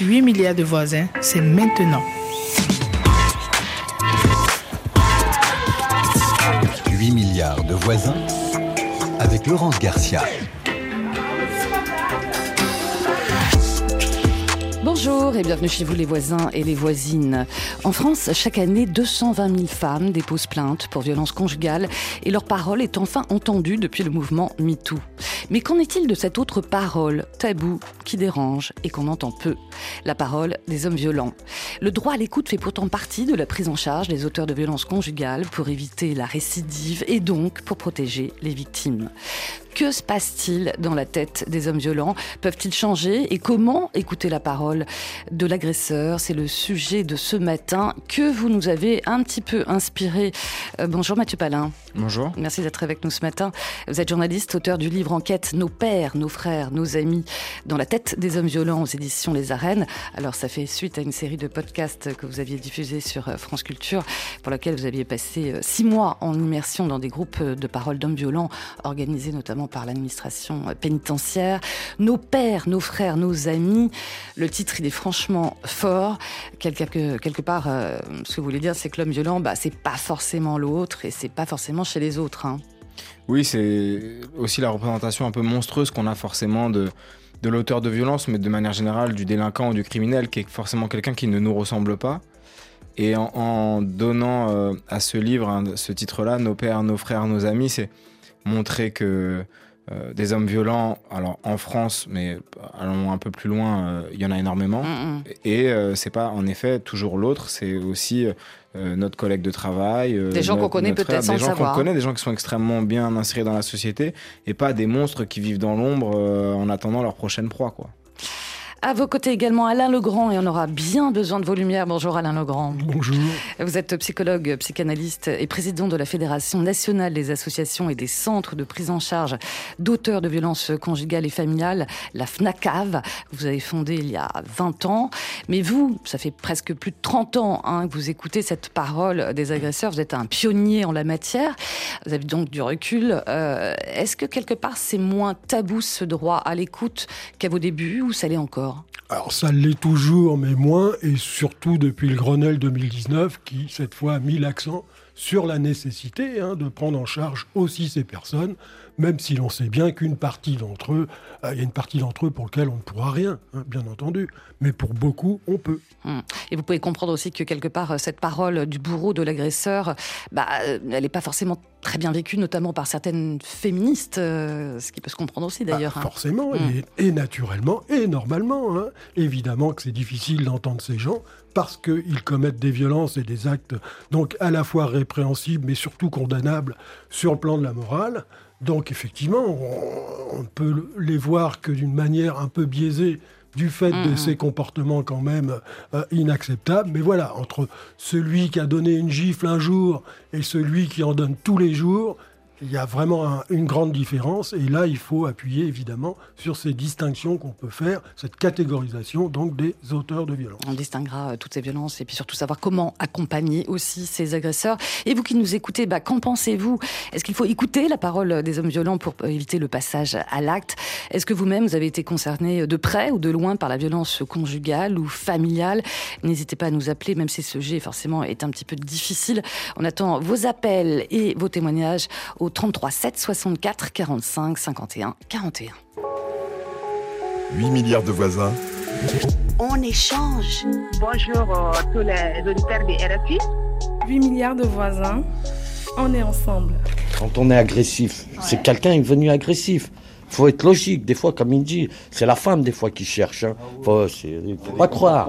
8 milliards de voisins, c'est maintenant. 8 milliards de voisins avec Laurence Garcia. Bonjour et bienvenue chez vous les voisins et les voisines. En France, chaque année, 220 000 femmes déposent plainte pour violences conjugales et leur parole est enfin entendue depuis le mouvement MeToo. Mais qu'en est-il de cette autre parole, tabou, qui dérange et qu'on entend peu? La parole des hommes violents. Le droit à l'écoute fait pourtant partie de la prise en charge des auteurs de violences conjugales pour éviter la récidive et donc pour protéger les victimes. Que se passe-t-il dans la tête des hommes violents? Peuvent-ils changer? Et comment écouter la parole de l'agresseur? C'est le sujet de ce matin que vous nous avez un petit peu inspiré. Euh, bonjour Mathieu Palin. Bonjour. Merci d'être avec nous ce matin. Vous êtes journaliste, auteur du livre Enquête Nos pères, nos frères, nos amis dans la tête des hommes violents aux éditions Les Arènes. Alors ça fait suite à une série de podcasts que vous aviez diffusés sur euh, France Culture pour laquelle vous aviez passé euh, six mois en immersion dans des groupes de parole d'hommes violents organisés notamment par l'administration pénitentiaire. Nos pères, nos frères, nos amis. Le titre, il est franchement fort. Quelque, part, euh, ce que vous voulez dire, c'est que l'homme violent, bah, c'est pas forcément l'autre et c'est pas forcément chez les autres. Hein. Oui, c'est aussi la représentation un peu monstrueuse qu'on a forcément de, de l'auteur de violence, mais de manière générale du délinquant ou du criminel, qui est forcément quelqu'un qui ne nous ressemble pas. Et en, donnant euh, à ce livre, hein, ce titre-là, Nos pères, nos frères, nos amis, c'est montrer que euh, des hommes violents, alors en France, mais allons un peu plus loin, euh, il y en a énormément. Mm, mm. Et euh, c'est pas en effet toujours l'autre, c'est aussi notre collègue de travail. des gens qu'on connaît peut-être sans Des gens qu'on connaît, des gens qui sont extrêmement bien insérés dans la société et pas des monstres qui vivent dans l'ombre en attendant leur prochaine proie, quoi. À vos côtés également Alain Legrand et on aura bien besoin de vos lumières. Bonjour Alain Legrand. Bonjour. Vous êtes psychologue, psychanalyste et président de la Fédération nationale des associations et des centres de prise en charge d'auteurs de violences conjugales et familiales, la FNACAV. Vous avez fondé il y a 20 ans. Mais vous, ça fait presque plus de 30 ans hein, que vous écoutez cette parole des agresseurs. Vous êtes un pionnier en la matière. Vous avez donc du recul. Euh, est-ce que quelque part c'est moins tabou ce droit à l'écoute qu'à vos débuts ou ça l'est encore? Alors ça l'est toujours, mais moins, et surtout depuis le Grenelle 2019, qui cette fois a mis l'accent sur la nécessité hein, de prendre en charge aussi ces personnes, même si l'on sait bien qu'une partie d'entre eux, euh, il y a une partie d'entre eux pour lequel on ne pourra rien, hein, bien entendu, mais pour beaucoup, on peut. Hum. Et vous pouvez comprendre aussi que quelque part, cette parole du bourreau, de l'agresseur, bah, euh, elle n'est pas forcément très bien vécue, notamment par certaines féministes, euh, ce qui peut se comprendre aussi bah, d'ailleurs. Hein. Forcément, hum. et, naturellement, et normalement. Évidemment que c'est difficile d'entendre ces gens, parce qu'ils commettent des violences et des actes donc à la fois répréhensibles mais surtout condamnables sur le plan de la morale. Donc effectivement, on, ne peut les voir que d'une manière un peu biaisée du fait de mmh. ces comportements quand même euh, inacceptables. Mais voilà, entre celui qui a donné une gifle un jour et celui qui en donne tous les jours, il y a vraiment une grande différence et là il faut appuyer évidemment sur ces distinctions qu'on peut faire, cette catégorisation donc des auteurs de violences. On distinguera euh, toutes ces violences et puis surtout savoir comment accompagner aussi ces agresseurs. Et vous qui nous écoutez, bah, qu'en pensez-vous? Est-ce qu'il faut écouter la parole des hommes violents pour éviter le passage à l'acte? Est-ce que vous-même vous avez été concerné de près ou de loin par la violence conjugale ou familiale? N'hésitez pas à nous appeler même si ce sujet forcément est un petit peu difficile. On attend vos appels et vos témoignages 33 7 64 45 51 41. 8 milliards de voisins. On échange. Bonjour à euh, tous les auditeurs des RFI. 8 milliards de voisins. On est ensemble. Quand on est agressif, c'est quelqu'un est venu agressif faut être logique. Des fois, comme il dit, c'est la femme des fois qui cherche. Hein. Faut, faut pas croire.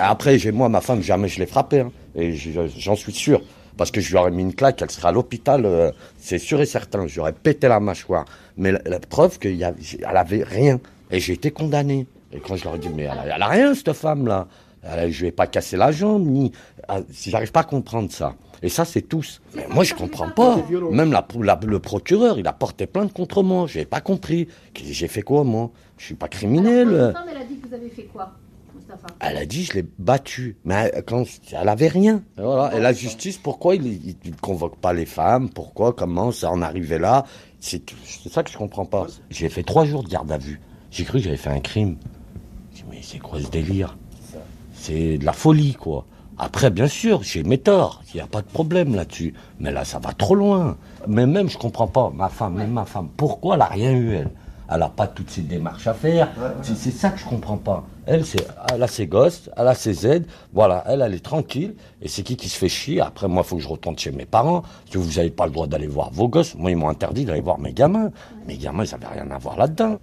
Après, j'ai moi ma femme, jamais je l'ai frappée, hein. et j'en suis sûr parce que je lui aurais mis une claque, elle serait à l'hôpital, euh, c'est sûr et certain. J'aurais pété la mâchoire. Mais la, preuve qu'elle avait rien. Et j'ai été condamné. Et quand je leur ai dit, mais elle, a, rien, cette femme-là. Je vais pas casser la jambe, ni. Si j'arrive pas à comprendre ça. Et ça, c'est tous. Mais moi, je comprends pas. Même la, le procureur, il a porté plainte contre moi. J'ai pas compris. J'ai fait quoi, moi? Je suis pas criminel. elle a dit que vous avez fait quoi? Elle a dit, je l'ai battu. Mais quand, elle avait rien. Et, la justice, pourquoi il ne convoque pas les femmes? Pourquoi? Comment ça en arrivait là? C'est ça que je comprends pas. J'ai fait trois jours de garde à vue. J'ai cru que j'avais fait un crime. mais c'est quoi ce délire? C'est de la folie, quoi. Après, bien sûr, j'ai mes torts, il n'y a pas de problème là-dessus. Mais là, ça va trop loin. Mais même, je comprends pas, ma femme, même ma femme, pourquoi elle n'a rien eu, elle? Elle n'a pas toutes ces démarches à faire. C'est c'est ça que je comprends pas. Elle, elle a ses gosses, elle a ses aides, voilà, elle, elle est tranquille. Et c'est qui qui se fait chier Après, moi, il faut que je retourne chez mes parents. Que vous n'avez pas le droit d'aller voir vos gosses. Moi, ils m'ont interdit d'aller voir mes gamins. Mes gamins, ils n'avaient rien à voir là-dedans.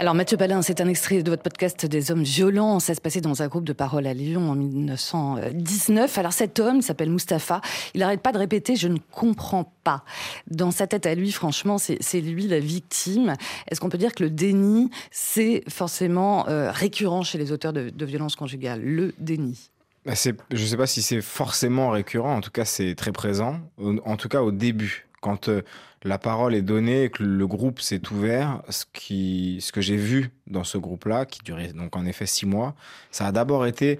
Alors Mathieu Palin, c'est un extrait de votre podcast des hommes violents. Ça se passait dans un groupe de parole à Lyon en 1919. Alors cet homme, s'appelle Mustapha, il n'arrête pas de répéter « je ne comprends pas ». Dans sa tête à lui, franchement, c'est lui la victime. Est-ce qu'on peut dire que le déni, c'est forcément euh, récurrent chez les auteurs de, violences conjugales Le déni? Bah, je ne sais pas si c'est forcément récurrent, en tout cas c'est très présent, en tout cas au début, quand euh, la parole est donnée et que le groupe s'est ouvert, ce, qui, ce que j'ai vu dans ce groupe-là, qui durait donc en effet six mois, ça a d'abord été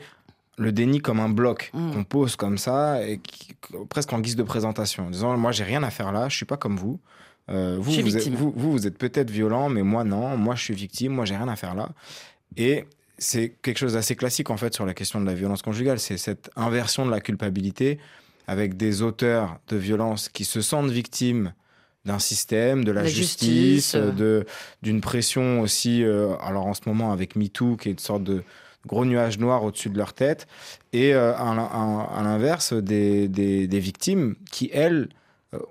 le déni comme un bloc Mm. qu'on pose comme ça, et qui- presque en guise de présentation, en disant moi j'ai rien à faire là, je suis pas comme vous. Euh, vous, vous, êtes, vous, vous, vous êtes peut-être violent, mais moi non, moi je suis victime, moi j'ai rien à faire là. Et c'est quelque chose d'assez classique en fait sur la question de la violence conjugale, c'est cette inversion de la culpabilité avec des auteurs de violence qui se sentent victimes d'un système, de la, La justice, justice, euh. de d'une pression aussi. euh, alors en ce moment avec MeToo, qui est une sorte de gros nuage noir au-dessus de leur tête, et euh, à, l'in- à- à l'inverse des, des, des victimes qui elles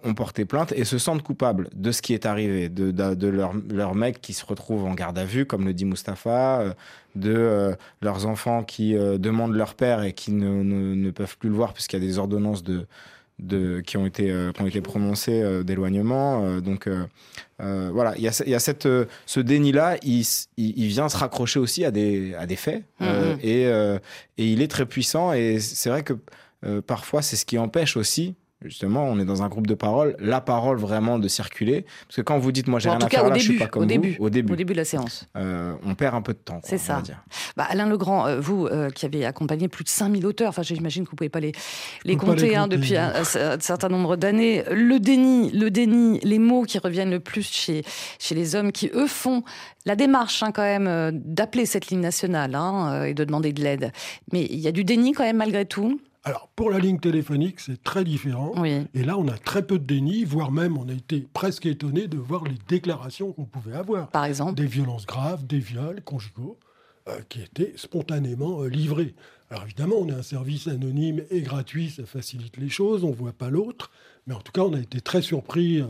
ont porté plainte et se sentent coupables de ce qui est arrivé, de, de, de leur, leur mec qui se retrouve en garde à vue, comme le dit Mustapha, euh, de euh, leurs enfants qui euh, demandent leur père et qui ne, ne, ne peuvent plus le voir puisqu'il y a des ordonnances de, de, qui, ont été, euh, qui ont été prononcées euh, d'éloignement. euh, donc euh, euh, voilà, il y a, y a cette, euh, ce déni-là, il, il, il vient se raccrocher aussi à des, à des faits euh, Mhm. et, euh, et il est très puissant et c'est vrai que euh, parfois c'est ce qui empêche aussi. Justement, on est dans un groupe de parole, la parole vraiment de circuler. Parce que quand vous dites, moi j'ai Bon, rien à faire au là, je suis début, pas comme au vous, début, au début, au début de la séance. euh, on perd un peu de temps. C'est on va ça. dire. Bah, Alain Legrand, euh, vous euh, qui avez accompagné plus de 5000 auteurs, enfin j'imagine que vous pouvez pas les, les pas compter les hein, compter, depuis un, certain nombre d'années. Le déni, le déni, les mots qui reviennent le plus chez, chez les hommes qui, eux, font la démarche hein, quand même d'appeler cette ligne nationale hein, et de demander de l'aide. Mais il y a du déni quand même malgré tout. Alors, pour la ligne téléphonique, c'est très différent. Oui. Et là, on a très peu de déni, voire même on a été presque étonné de voir les déclarations qu'on pouvait avoir. Par exemple. Des violences graves, des viols conjugaux, euh, qui étaient spontanément euh, livrés. Alors évidemment, on est un service anonyme et gratuit, ça facilite les choses, on ne voit pas l'autre. Mais en tout cas, on a été très surpris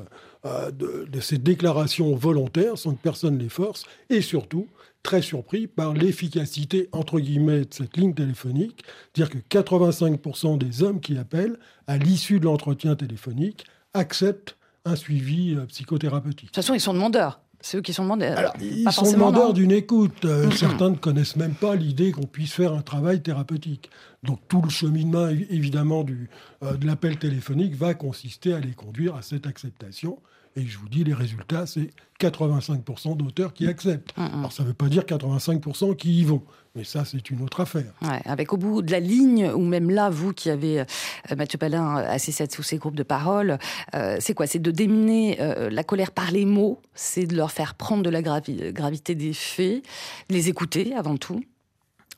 euh, de, de ces déclarations volontaires sans que personne les force. Et surtout, très surpris par l'efficacité, entre guillemets, de cette ligne téléphonique. Dire que 85% des hommes qui appellent, à l'issue de l'entretien téléphonique, acceptent un suivi euh, psychothérapeutique. De toute façon, ils sont demandeurs. C'est eux qui sont demandeurs. Alors, Pas ils sont demandeurs d'une écoute. Euh. Certains ne connaissent même pas l'idée qu'on puisse faire un travail thérapeutique. Donc tout le cheminement, évi- évidemment, du, euh, de l'appel téléphonique va consister à les conduire à cette acceptation. Et je vous dis, les résultats, c'est 85% d'auteurs qui acceptent. Mhm. Alors ça ne veut pas dire 85% qui y vont. Mais ça, c'est une autre affaire. Ouais, avec au bout de la ligne, ou même là, vous qui avez, euh, Mathieu Palin, euh, assisté à tous ces groupes de parole, euh, c'est quoi? C'est de déminer euh, la colère par les mots, c'est de leur faire prendre de la gravi- gravité des faits, les écouter avant tout?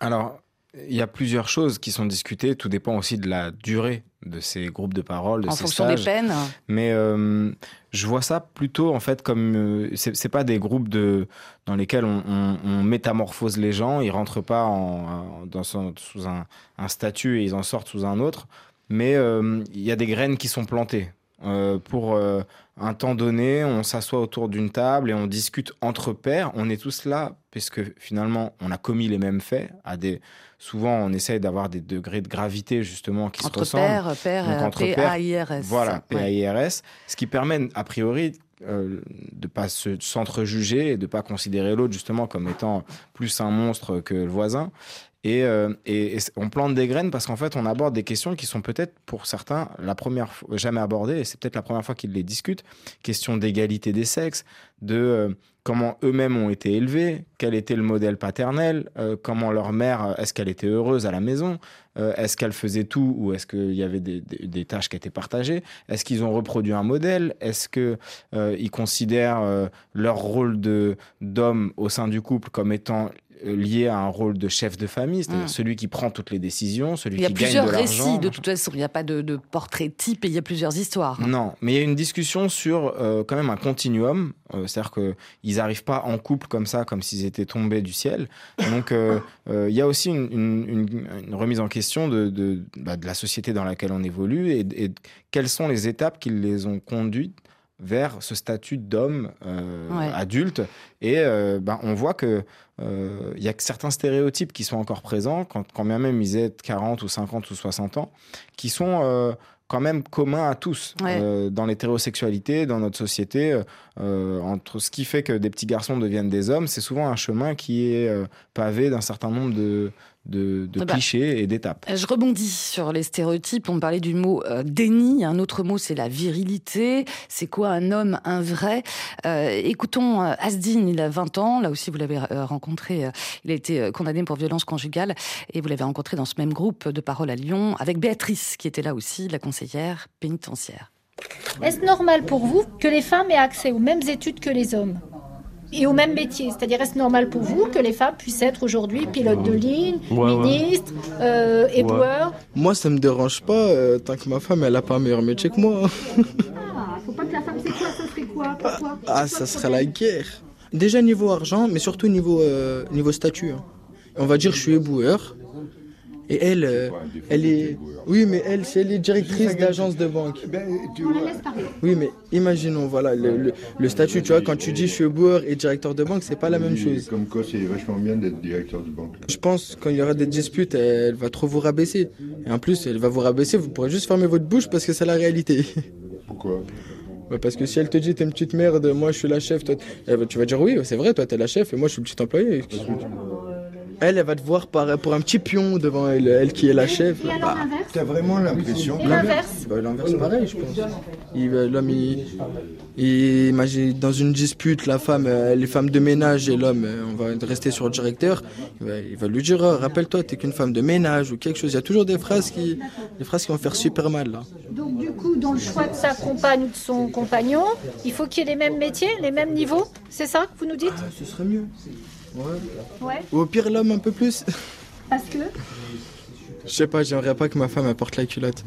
Alors, il y a plusieurs choses qui sont discutées. Tout dépend aussi de la durée de ces groupes de parole, de en ces fonction stages. des peines. Mais euh, je vois ça plutôt en fait comme euh, c'est pas des groupes de dans lesquels on, on- on métamorphose les gens. Ils rentrent pas en, en- dans son- sous un, un statut et ils en sortent sous un autre. Mais euh, il y a des graines qui sont plantées. Euh, pour euh, un temps donné, on s'assoit autour d'une table et on discute entre pairs. On est tous là puisque finalement on a commis les mêmes faits. À des souvent on essaye d'avoir des degrés de gravité justement qui se Entre ressemblent. pairs, pairs, Donc, euh, entre pairs, P-A-I-R-S. Voilà, Ouais. PAIRS, ce qui permet a priori euh, de pas se s'entrejuger et de pas considérer l'autre justement comme étant plus un monstre que le voisin. Et, euh, on plante des graines parce qu'en fait on aborde des questions qui sont peut-être pour certains la première fois jamais abordées et c'est peut-être la première fois qu'ils les discutent. Question d'égalité des sexes, de euh, comment eux-mêmes ont été élevés, quel était le modèle paternel, euh, comment leur mère, est-ce qu'elle était heureuse à la maison, est-ce qu'elle faisait tout ou est-ce qu'il y avait des, des- tâches qui étaient partagées, est-ce qu'ils ont reproduit un modèle, est-ce qu'ils ils considèrent leur rôle d'homme au sein du couple comme étant lié à un rôle de chef de famille, c'est-à-dire Mm. celui qui prend toutes les décisions, celui Il y a qui gagne plusieurs de l'argent. récits, de toute façon. Il n'y a pas de, de portrait type et il y a plusieurs histoires. Non, mais il y a une discussion sur euh, quand même un continuum. Euh, C'est-à-dire qu'ils n'arrivent pas en couple comme ça, comme s'ils étaient tombés du ciel. Donc euh, euh, il y a aussi une, une- une- une remise en question de, de, bah, de la société dans laquelle on évolue et, et quelles sont les étapes qui les ont conduites vers ce statut d'homme euh, Ouais. adulte. Et euh, bah, on voit que euh, y a que certains stéréotypes qui sont encore présents, quand, quand bien même ils aient 40 ou 50 ou 60 ans, qui sont quand même communs à tous Ouais. dans l'hétérosexualité, dans notre société. entre ce qui fait que des petits garçons deviennent des hommes, c'est souvent un chemin qui est pavé d'un certain nombre de, de, de Ah bah. clichés et d'étapes. Je rebondis sur les stéréotypes. On parlait du mot euh, déni. Un autre mot, c'est la virilité. C'est quoi un homme, un vrai? Euh, Écoutons euh, Asdine, il a 20 ans. Là aussi, vous l'avez rencontré. il a été condamné pour violence conjugale. Et vous l'avez rencontré dans ce même groupe de parole à Lyon, avec Béatrice, qui était là aussi, la conseillère pénitentiaire. Est-ce normal pour vous que les femmes aient accès aux mêmes études que les hommes? Et aux mêmes métiers C'est-à-dire, est-ce normal pour vous que les femmes puissient être aujourd'hui pilotes de ligne, Ouais, ouais. ministres, euh, éboueurs? Moi, ça me dérange pas euh, tant que ma femme, elle a pas un meilleur métier que moi. Ah, faut pas que la femme sait quoi, ça serait quoi? Pourquoi? Ah, ça serait la guerre. Déjà niveau argent, mais surtout niveau, euh, niveau statut. hein. On va dire je suis éboueur. Et elle, euh, elle est... Oui, mais elle, si elle est directrice d'agence de banque. On la laisse parler. Oui, mais imaginons, voilà, le, le- le statut, tu vois, quand tu dis je suis éboueur et directeur de banque, c'est pas la même chose. Comme quoi, c'est vachement bien d'être directeur de banque. Je pense quand il y aura des disputes, elle va trop vous rabaisser. Et en plus, elle va vous rabaisser, vous pourrez juste fermer votre bouche parce que c'est la réalité. Pourquoi? Parce que si elle te dit t'es une petite merde, moi je suis la chef, toi, elle va- tu vas dire oui, c'est vrai, toi t'es la chef et moi je suis le petit employé. Elle, elle va te voir par, pour un petit pion devant elle, elle qui est la chef. Et alors Bah, l'inverse T'as vraiment l'impression Et l'inverse bah, l'inverse pareil, je pense. L'homme, il, il- imagine, dans une dispute, la femme, euh, les femmes de ménage et l'homme, euh, on va rester sur le directeur, il va, il va lui dire, oh, rappelle-toi, t'es qu'une femme de ménage ou quelque chose. Il y a toujours des phrases qui, des phrases qui vont faire super mal là. Donc du coup, dans le choix de sa compagne ou de son compagnon, il faut qu'il y ait les mêmes métiers, les mêmes niveaux C'est ça que vous nous dites? Ce serait mieux. Ouais. Ouais. Ou au pire, l'homme un peu plus. Parce que Je sais pas, j'aimerais pas que ma femme apporte la culotte.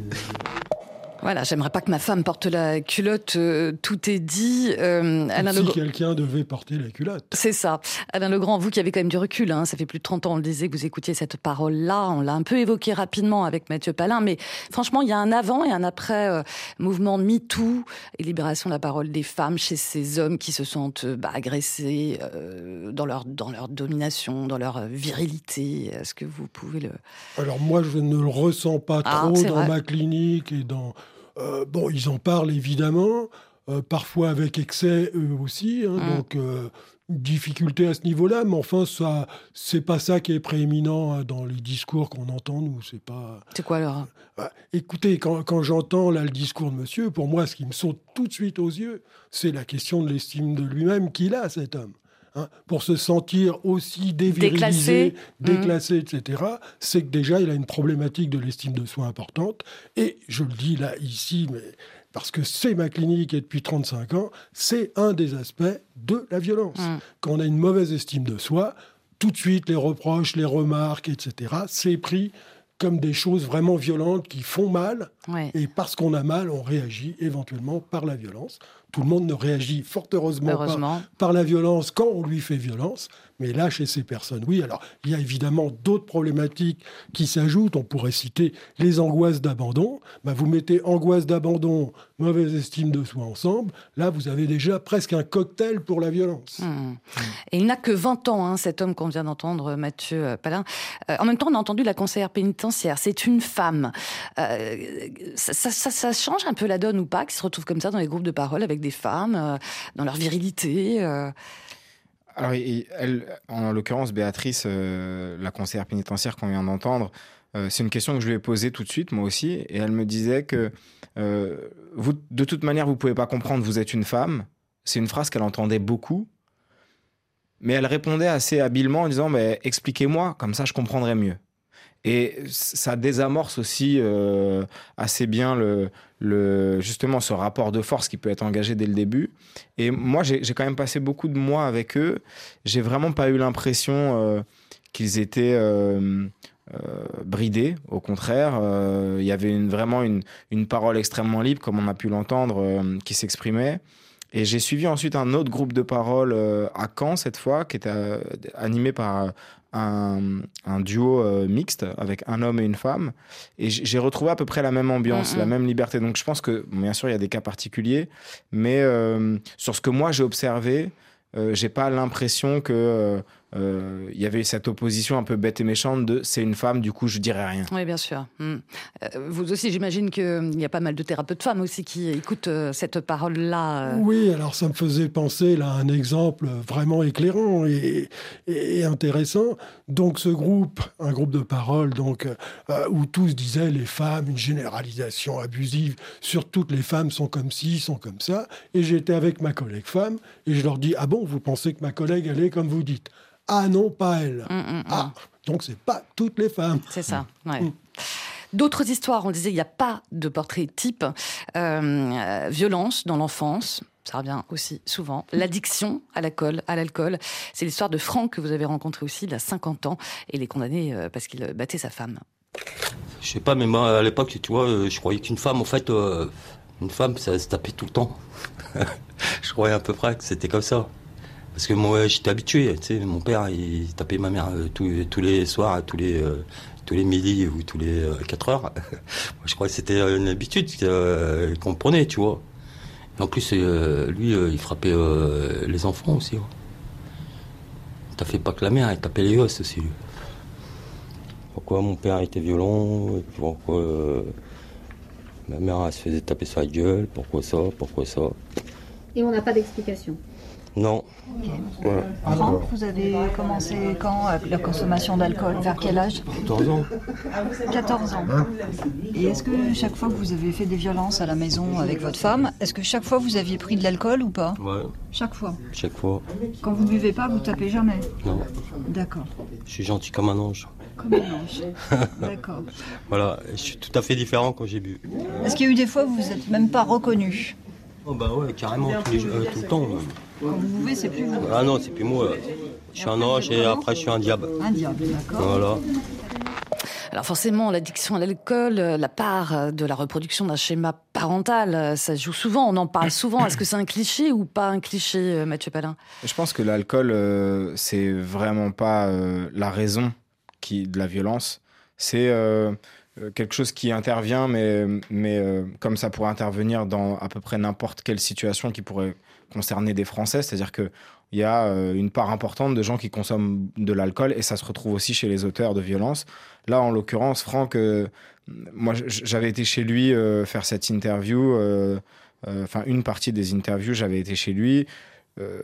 Voilà, j'aimerais pas que ma femme porte la culotte, euh, tout est dit. Euh, Alain si quelqu'un devait porter la culotte. C'est ça. Alain Legrand, vous qui avez quand même du recul, hein, ça fait plus de 30 ans, on le disait, que vous écoutiez cette parole-là, on l'a un peu évoqué rapidement avec Mathieu Palin, mais franchement, il y a un avant et un après euh, mouvement MeToo et libération de la parole des femmes chez ces hommes qui se sentent euh, bah, agressés euh, dans, leur, dans leur domination, dans leur euh, virilité. Est-ce que vous pouvez le... Alors moi, je ne le ressens pas Ah, trop dans vrai. ma clinique et dans. Euh, bon, ils en parlent évidemment, euh, parfois avec excès eux aussi. hein, Mm. Donc euh, difficulté à ce niveau-là, mais enfin ça, c'est pas ça qui est prééminent hein, dans les discours qu'on entend nous. C'est pas. C'est quoi alors Bah, écoutez, quand, quand j'entends là le discours de Monsieur, pour moi, ce qui me saute tout de suite aux yeux, c'est la question de l'estime de lui-même qu'il a cet homme. Hein, pour se sentir aussi dévirilisé, Déclassé. déclassé, etc., c'est que déjà il a une problématique de l'estime de soi importante. Et je le dis là, ici, mais parce que c'est ma clinique et depuis 35 ans, c'est un des aspects de la violence. Mm. Quand on a une mauvaise estime de soi, tout de suite les reproches, les remarques, etc., c'est pris comme des choses vraiment violentes qui font mal. Ouais. Et parce qu'on a mal, on réagit éventuellement par la violence. Tout le monde ne réagit fort heureusement, Heureusement. pas par la violence quand on lui fait violence. Mais là, chez ces personnes, oui. Alors, il y a évidemment d'autres problématiques qui s'ajoutent. On pourrait citer les angoisses d'abandon. Bah, vous mettez angoisse d'abandon, mauvaise estime de soi ensemble. Là, vous avez déjà presque un cocktail pour la violence. Hmm. Et il n'a que 20 ans, hein, cet homme qu'on vient d'entendre, Mathieu euh, Palin. Euh, en même temps, on a entendu la conseillère pénitentiaire. C'est une femme. Euh, ça, ça- ça- ça change un peu la donne ou pas, qui se retrouve comme ça dans les groupes de parole avec des femmes, euh, dans leur virilité euh. Alors, elle, en l'occurrence, Béatrice, euh, la conseillère pénitentiaire qu'on vient d'entendre, c'est une question que je lui ai posée tout de suite, moi aussi, et elle me disait que vous, de toute manière, vous pouvez pas comprendre, vous êtes une femme. C'est une phrase qu'elle entendait beaucoup, mais elle répondait assez habilement en disant mais expliquez-moi, comme ça je comprendrai mieux. Et ça désamorce aussi euh, assez bien le, justement ce rapport de force qui peut être engagé dès le début. Et moi, j'ai quand même passé beaucoup de mois avec eux. J'ai vraiment pas eu l'impression euh, qu'ils étaient euh, bridés. Au contraire, il y avait vraiment une, une, parole extrêmement libre, comme on a pu l'entendre, qui s'exprimait. Et j'ai suivi ensuite un autre groupe de parole euh, à Caen, cette fois, qui était euh, animé par un, un, duo euh, mixte avec un homme et une femme. Et j'ai retrouvé à peu près la même ambiance, mmh, la même liberté. Donc je pense que, bien sûr, il y a des cas particuliers, mais euh, sur ce que moi j'ai observé, euh, j'ai pas l'impression que euh, il y avait cette opposition un peu bête et méchante de c'est une femme, du coup je dirais rien. Oui, bien sûr. Mmh. Euh, vous aussi, j'imagine qu'il y a pas mal de thérapeutes femmes aussi qui écoutent euh, cette parole-là. Euh. Oui, alors ça me faisait penser là à un exemple vraiment éclairant et, et, et intéressant. Donc ce groupe, un groupe de parole donc euh, où tous disaient les femmes, une généralisation abusive sur toutes les femmes sont comme ci, sont comme ça. Et j'étais avec ma collègue femme et je leur dis ah bon, vous pensez que ma collègue elle est comme vous dites? Ah non, pas elle. Mmh, mmh, ah, donc c'est pas toutes les femmes. C'est ça, ouais. Mmh. D'autres histoires, on disait, il n'y a pas de portrait type. Euh, violence dans l'enfance, ça revient aussi souvent. L'addiction à l'alcool, à l'alcool. C'est l'histoire de Franck que vous avez rencontré aussi, il a 50 ans, et il est condamné euh, parce qu'il battait sa femme. Je sais pas, mais moi, à l'époque, tu vois, euh, je croyais qu'une femme, en fait, euh, une femme, ça se tapait tout le temps. je croyais à peu près que c'était comme ça. Parce que moi, j'étais habitué. Tu sais, mon père, il tapait ma mère euh, tous, tous les soirs, tous les, euh, tous les midi ou tous les euh, 4 heures. moi, je crois que c'était une habitude euh, qu'on prenait, tu vois. En plus, euh, lui, il frappait les enfants aussi. Ouais. Il tapait pas que la mère, il tapait les gosses aussi. Pourquoi mon père était violent Pourquoi ma mère se faisait taper sur la gueule Pourquoi ça Pourquoi ça Et on n'a pas d'explication non. Ouais. Franck, vous avez commencé quand la consommation d'alcool? Vers quel âge? 14 ans. 14 ans. Hein? Et est-ce que chaque fois que vous avez fait des violences à la maison avec votre femme, est-ce que chaque fois vous aviez pris de l'alcool ou pas? Ouais. Chaque fois Chaque fois. Quand vous buvez pas, vous tapez jamais? Non. D'accord. Je suis gentil comme un ange. Comme un ange. D'accord. Voilà, je suis tout à fait différent quand j'ai bu. Est-ce qu'il y a eu des fois où vous n'êtes même pas reconnu? Oh bah ouais, carrément, tous les, euh, tout le temps. Quand vous buvez, c'est plus vous Ah non, c'est plus moi. Je suis un ange et après je suis un diable. Un diable, d'accord. Voilà. Alors forcément, l'addiction à l'alcool, la part de la reproduction d'un schéma parental, ça joue souvent, on en parle souvent. Est-ce que c'est un cliché ou pas un cliché, Mathieu Palin? Je pense que l'alcool, euh, c'est vraiment pas euh, la raison qui, de la violence. C'est euh, quelque chose qui intervient, mais, mais euh, comme ça pourrait intervenir dans à peu près n'importe quelle situation qui pourrait concerner des Français, c'est-à-dire que il y a euh, une part importante de gens qui consomment de l'alcool et ça se retrouve aussi chez les auteurs de violences. Là, en l'occurrence, Franck, euh, moi, j'avais été chez lui euh, faire cette interview, enfin une partie des interviews, j'avais été chez lui.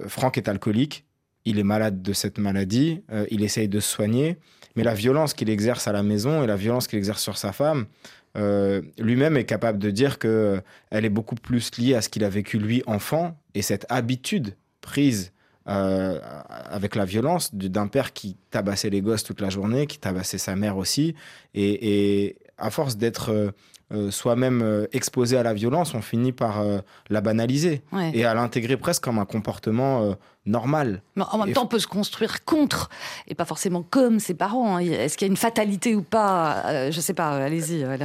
Franck est alcoolique, il est malade de cette maladie, il essaye de se soigner, mais la violence qu'il exerce à la maison et la violence qu'il exerce sur sa femme, euh, lui-même est capable de dire que elle est beaucoup plus liée à ce qu'il a vécu lui enfant et cette habitude prise euh, avec la violence d'un père qui tabassait les gosses toute la journée, qui tabassait sa mère aussi, et à force d'être euh, euh, soi-même euh, exposé à la violence, on finit par euh, la banaliser Ouais. et à l'intégrer presque comme un comportement euh, normal. Mais en même Et temps, on peut se construire contre et pas forcément comme ses parents. hein. Est-ce qu'il y a une fatalité ou pas Euh, Je sais pas. Allez-y. Euh,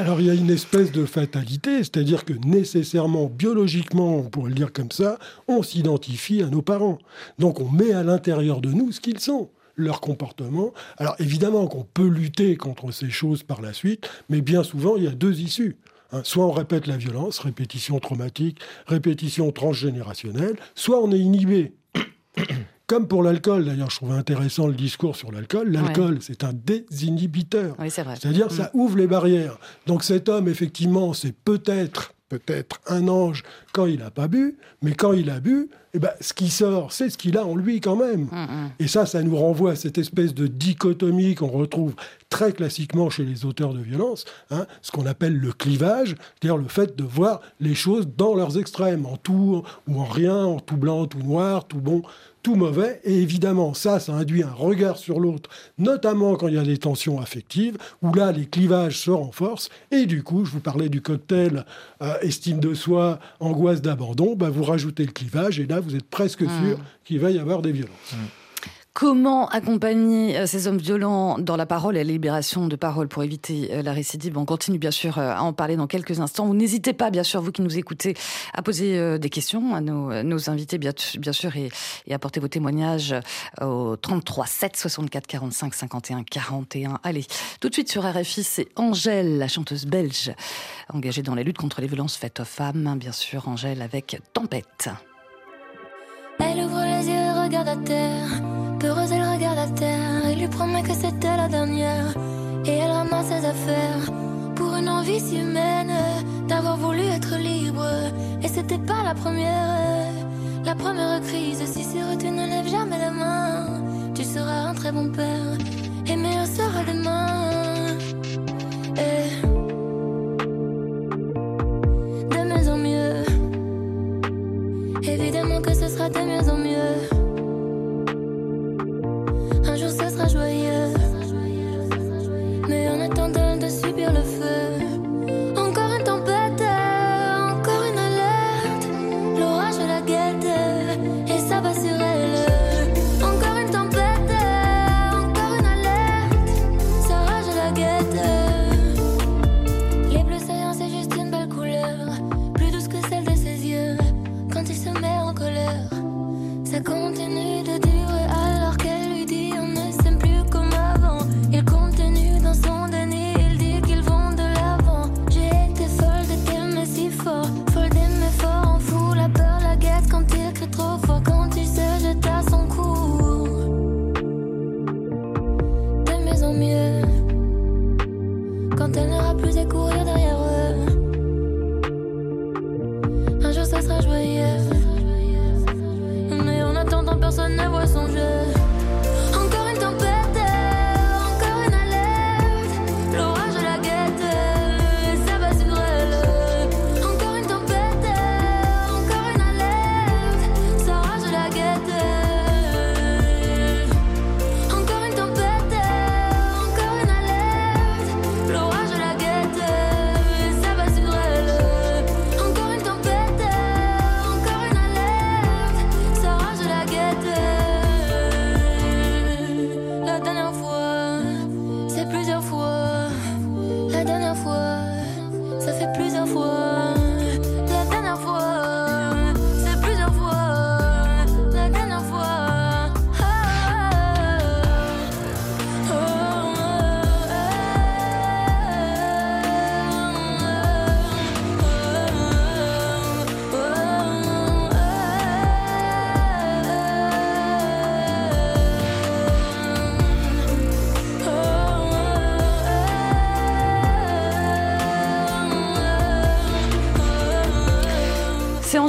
Alors il y a une espèce de fatalité, c'est-à-dire que nécessairement, biologiquement, on pourrait le dire comme ça, on s'identifie à nos parents. Donc on met à l'intérieur de nous ce qu'ils sont leur comportement. Alors évidemment qu'on peut lutter contre ces choses par la suite, mais bien souvent il y a deux issues. Hein, soit on répète la violence, répétition traumatique, répétition transgénérationnelle, soit on est inhibé. Comme pour l'alcool, d'ailleurs, je trouve intéressant le discours sur l'alcool. L'alcool, Ouais. c'est un désinhibiteur. Oui. C'est-à-dire, Mm. ça ouvre les barrières. Donc cet homme, effectivement, c'est peut-être peut-être un ange quand il n'a pas bu, mais quand il a bu, eh ben, ce qui sort, c'est ce qu'il a en lui quand même. Mm, Et ça, ça nous renvoie à cette espèce de dichotomie qu'on retrouve très classiquement chez les auteurs de violence, hein, ce qu'on appelle le clivage, c'est-à-dire le fait de voir les choses dans leurs extrêmes, en tout ou en rien, en tout blanc, tout noir, tout bon, tout mauvais. Et évidemment, ça, ça induit un regard sur l'autre, notamment quand il y a des tensions affectives, où là, les clivages se renforcent. Et du coup, je vous parlais du cocktail euh, estime de soi, angoisse d'abandon, bah, vous rajoutez le clivage, et là, vous êtes presque sûr qu'il va y avoir des violences. Comment accompagner euh, ces hommes violents dans la parole et la libération de parole pour éviter euh, la récidive? On continue bien sûr euh, à en parler dans quelques instants. N'hésitez pas, bien sûr, vous qui nous écoutez, à poser des questions à nos, invités, bien, sûr, et, et apporter vos témoignages au 33 7 64 45 51 41. Allez, tout de suite sur RFI, c'est Angèle, la chanteuse belge, engagée dans la lutte contre les violences faites aux femmes. Bien sûr, Angèle avec Tempête. Elle ouvre les yeux regarde à. Peureuse, elle regarde à terre. Il lui promet que c'était la dernière. Et elle ramasse ses affaires. Pour une envie si humaine d'avoir voulu être libre. Et c'était pas la première. La première crise. Si sur tu ne lèves jamais la main, tu seras un très bon père. Et meilleur sera demain. Et de mieux en mieux. Évidemment que ce sera de mieux en mieux. Joyeux. Mais en attendant de subir le feu,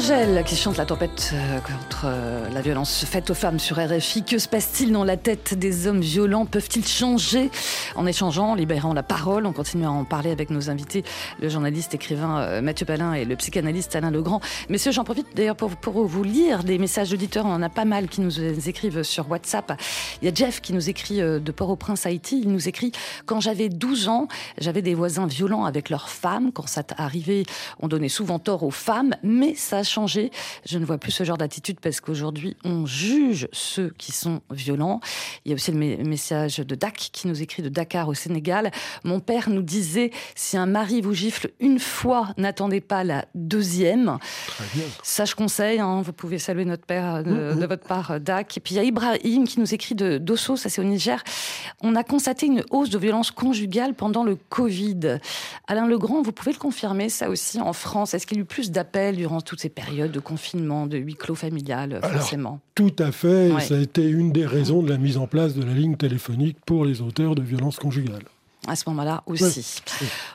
Angèle qui chante la tempête euh, contre euh, la violence faite aux femmes sur RFI. Que se passe-t-il dans la tête des hommes violents? Peuvent-ils changer? En échangeant, en libérant la parole On continue à en parler avec nos invités, le journaliste écrivain euh, Mathieu Palin et le psychanalyste Alain Legrand. Messieurs, j'en profite d'ailleurs pour, vous lire des messages d'auditeurs. On en a pas mal qui nous écrivent sur WhatsApp. Il y a Jeff qui nous écrit de Port-au-Prince, Haïti. Il nous écrit Quand j'avais 12 ans, j'avais des voisins violents avec leurs femmes. Quand ça arrivait, on donnait souvent tort aux femmes, mais ça changé. Je ne vois plus ce genre d'attitude parce qu'aujourd'hui, on juge ceux qui sont violents. Il y a aussi le message de Dak qui nous écrit de Dakar au Sénégal. Mon père nous disait si un mari vous gifle une fois, n'attendez pas la deuxième. Sage conseil, hein, vous pouvez saluer notre père de, de votre part, euh, Dak. Et puis il y a Ibrahim qui nous écrit de d'Osso, ça c'est au Niger. On a constaté une hausse de violence conjugale pendant le Covid. Alain Legrand, vous pouvez le confirmer, ça aussi en France. Est-ce qu'il y a eu plus d'appels durant toutes ces périodes? De confinement, de huis clos familial, Alors, forcément Tout à fait, Ouais. ça a été une des raisons de la mise en place de la ligne téléphonique pour les auteurs de violences conjugales. à ce moment-là aussi.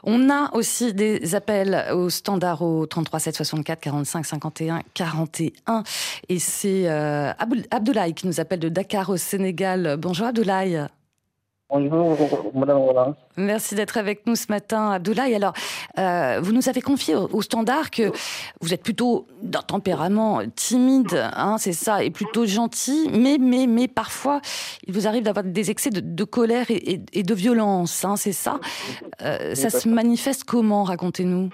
On a aussi des appels au standard au 33 7 64 45 51 41 et c'est euh, Abdoulaye qui nous appelle de Dakar au Sénégal. Bonjour Abdoulaye. Bonjour, Madame Roland. Merci d'être avec nous ce matin, Abdoulaye. Alors, euh, vous nous avez confié au, au, standard que vous êtes plutôt d'un tempérament timide, hein, c'est ça, et plutôt gentil, mais, mais, mais parfois, il vous arrive d'avoir des excès de, de colère et, et, et, de violence, hein, c'est ça. Euh, ça se manifeste comment, racontez-nous?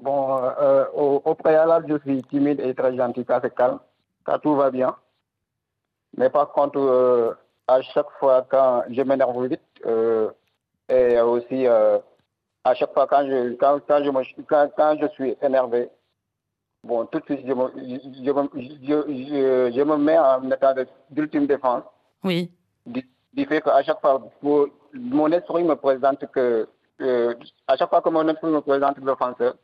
Bon, euh, au, au, préalable, je suis timide et très gentil, quand c'est calme, quand tout va bien. Mais par contre, à chaque fois quand je m'énerve vite, euh, et aussi euh, à chaque fois quand je, quand, quand, je me, quand, quand, je suis énervé, bon, tout de suite, je me, je, je, je me mets en état d'ultime défense. Oui. Du, du fait qu'à chaque fois, pour, mon esprit me présente que, euh, à chaque fois que mon esprit me présente l'offenseur,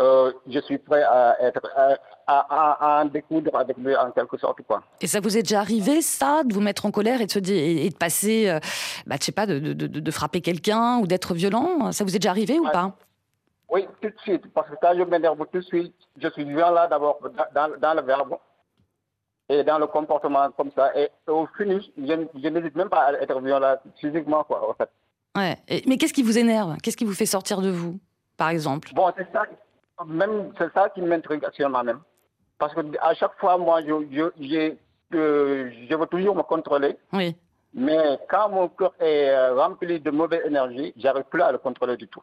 euh, je suis prêt à être à, à, à, en découdre avec lui en quelque sorte quoi. Et ça vous est déjà arrivé ça de vous mettre en colère et de se dire et de passer, euh, bah, je sais pas, de, de, de, de frapper quelqu'un ou d'être violent? Ça vous est déjà arrivé ou pas? Oui, tout de suite parce que quand je m'énerve tout de suite, je suis violent d'abord dans, dans, le verbe et dans le comportement comme ça et au finish, je, je n'hésite même pas à être violent physiquement quoi en fait. Ouais. Et, mais qu'est-ce qui vous énerve? Qu'est-ce qui vous fait sortir de vous, par exemple? Bon, c'est ça même c'est ça qui m'intrigue actuellement même. Parce que à chaque fois, moi, je, je, je, euh, je veux toujours me contrôler. Oui. Mais quand mon corps est rempli de mauvaise énergie, j'arrive plus à le contrôler du tout.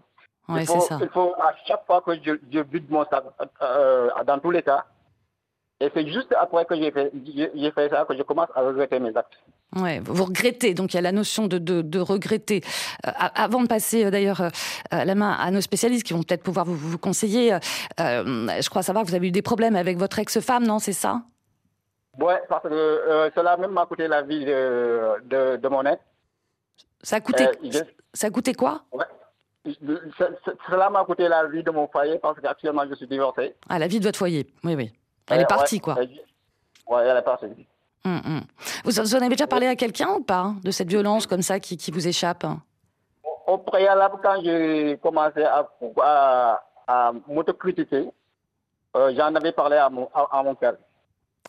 Oui, il, faut, ça. il faut à chaque fois que je, je vide mon sac, euh, dans tous les cas, et c'est juste après que j'ai fait, j'ai fait ça que je commence à regretter mes actes. Ouais, vous regrettez, donc il y a la notion de, de, de regretter. Euh, avant de passer euh, d'ailleurs euh, la main à nos spécialistes qui vont peut-être pouvoir vous, vous conseiller, je crois savoir que vous avez eu des problèmes avec votre ex-femme, non C'est ça? Ouais, parce que cela même m'a coûté la vie de, de, de mon ex. Ça a coûté, je... ça a coûté quoi? Ouais. Cela m'a coûté la vie de mon foyer parce qu'actuellement je suis divorcé. Ah, la vie de votre foyer, oui, oui. Elle est partie, ouais, quoi. Ouais, elle est partie. Hum, hum. Vous, vous, en avez déjà parlé à quelqu'un ou pas de cette violence comme ça qui, qui vous échappe Au préalable, quand j'ai commencé à, à, à m'autocritiquer, euh, j'en avais parlé à mon, à, à mon père.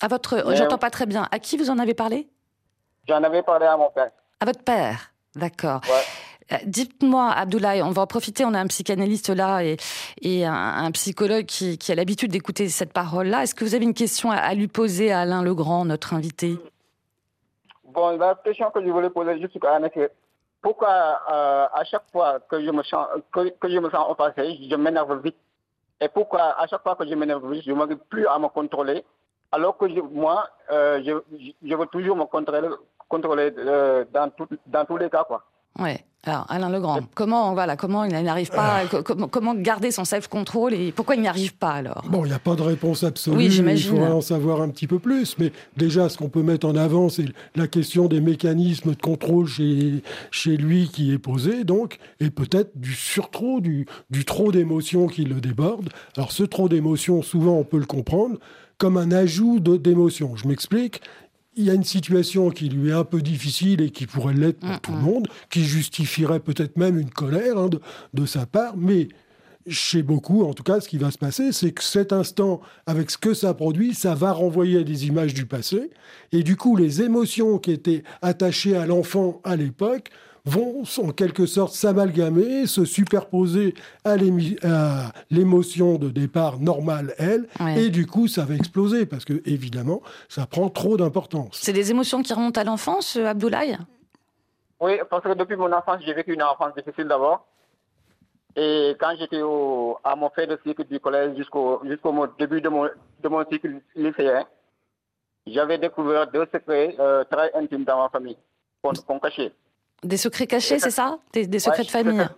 À votre, Mais, j'entends pas très bien. À qui vous en avez parlé? J'en avais parlé à mon père. À votre père, d'accord. Ouais. Dites-moi, Abdoulaye, on va en profiter, on a un psychanalyste là et, un, psychologue qui, a l'habitude d'écouter cette parole-là. Est-ce que vous avez une question à, lui poser à Alain Legrand, notre invité? Bon, la question que je voulais poser juste c'est pourquoi euh, à chaque fois que je me sens, que, que je me sens je m'énerve vite? Et pourquoi à chaque fois que je m'énerve vite, je n'arrive plus à me contrôler? Alors que je, moi, euh, je, veux toujours me contrôler, contrôler euh, dans, tout, dans tous les cas, quoi. Ouais. Alors, Alain Legrand, comment, voilà, comment il n'arrive pas, euh... comment, comment, garder son self-control et pourquoi il n'y arrive pas alors? Bon, il n'y a pas de réponse absolue. Oui, il faudrait en savoir un petit peu plus. Mais déjà, ce qu'on peut mettre en avant, c'est la question des mécanismes de contrôle chez, chez lui qui est posé, donc, et peut-être du surtrop, du, du trop d'émotions qui le déborde. Alors, ce trop d'émotions, souvent, on peut le comprendre comme un ajout d'émotions. Je m'explique il y a une situation qui lui est un peu difficile et qui pourrait l'être pour mmh, tout le monde, qui justifierait peut-être même une colère hein, de, de, sa part, mais chez beaucoup, en tout cas, ce qui va se passer, c'est que cet instant, avec ce que ça produit, ça va renvoyer à des images du passé, et du coup, les émotions qui étaient attachées à l'enfant à l'époque vont en quelque sorte s'amalgamer, se superposer à l'émotion de départ normale, elle, ouais. et du coup, ça va exploser, parce que, évidemment, ça prend trop d'importance. C'est des émotions qui remontent à l'enfance, Abdoulaye? Oui, parce que depuis mon enfance, j'ai vécu une enfance difficile d'abord. Et quand j'étais à mon fait de cycle du collège jusqu'au jusqu'au début de mon, de mon cycle lycéen, j'avais découvert deux secrets euh, très intimes dans ma famille qu'on qu cachait. Des secrets cachés, c'est ça des, des, secrets de famille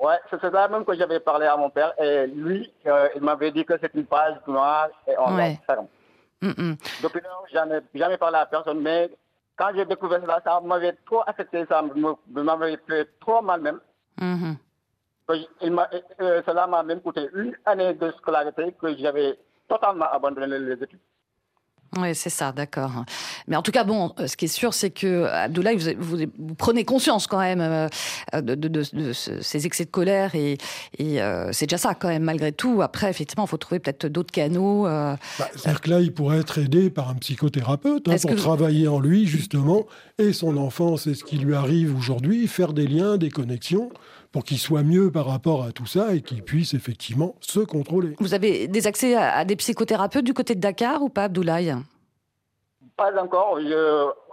Ouais, c'est ça même que j'avais parlé à mon père. Et lui, euh, il m'avait dit que c'est une page noire et on ouais. Mm -mm. Depuis lors, j'en ai jamais parlé à personne. Mais quand j'ai découvert cela, ça m'avait trop affecté, ça m'avait fait trop mal même. Mm -hmm. Il euh, cela m'a même coûté une année de scolarité que j'avais totalement abandonné les études. Oui, c'est ça, d'accord. Mais en tout cas, bon, ce qui est sûr, c'est que Abdoulaye, vous, vous, vous, prenez conscience quand même euh, de, de, de, de, ces excès de colère et, et euh, c'est déjà ça quand même, malgré tout. Après, effectivement, il faut trouver peut-être d'autres canaux. Euh... Bah, C'est-à-dire que là, il pourrait être aidé par un psychothérapeute hein, pour travailler en lui, justement, et son enfance et ce qui lui arrive aujourd'hui, faire des liens, des connexions pour qu'il soit mieux par rapport à tout ça et qu'il puisse effectivement se contrôler. Vous avez des accès à, à des psychothérapeutes du côté de Dakar ou pas, Abdoulaye? Pas encore. Je,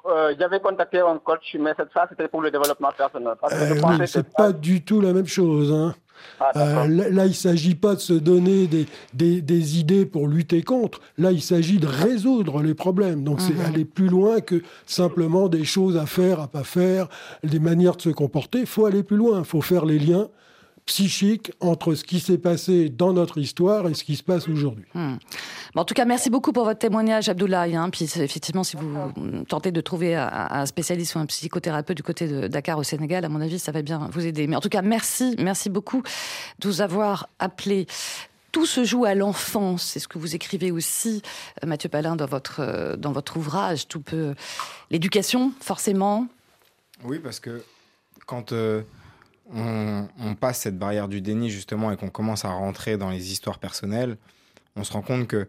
euh, J'avais contacté un coach, mais cette fois, c'était pour le développement personnel. Parce que je Euh, pensais oui, que- c'est pas du tout la même chose. hein. Ah. Euh, là, là, il ne s'agit pas de se donner des, des- des idées pour lutter contre. Là, il s'agit de résoudre les problèmes. Donc, c'est aller plus loin que simplement des choses à faire, à pas faire, des manières de se comporter. Il faut aller plus loin. Il faut faire les liens psychiques entre ce qui s'est passé dans notre histoire et ce qui se passe aujourd'hui. Hmm. Bon, en tout cas, merci beaucoup pour votre témoignage, Abdoulaye. Hein. Puis effectivement, si vous tentez de trouver un, spécialiste ou un psychothérapeute du côté de Dakar au Sénégal, à mon avis, ça va bien vous aider. Mais en tout cas, merci, merci beaucoup de vous avoir appelé. Tout se joue à l'enfance, c'est ce que vous écrivez aussi, euh, Mathieu Palin, dans votre, euh, dans votre ouvrage. Tout peut. L'éducation, forcément. Oui, parce que quand euh, on, on passe cette barrière du déni, justement, et qu'on commence à rentrer dans les histoires personnelles, on se rend compte que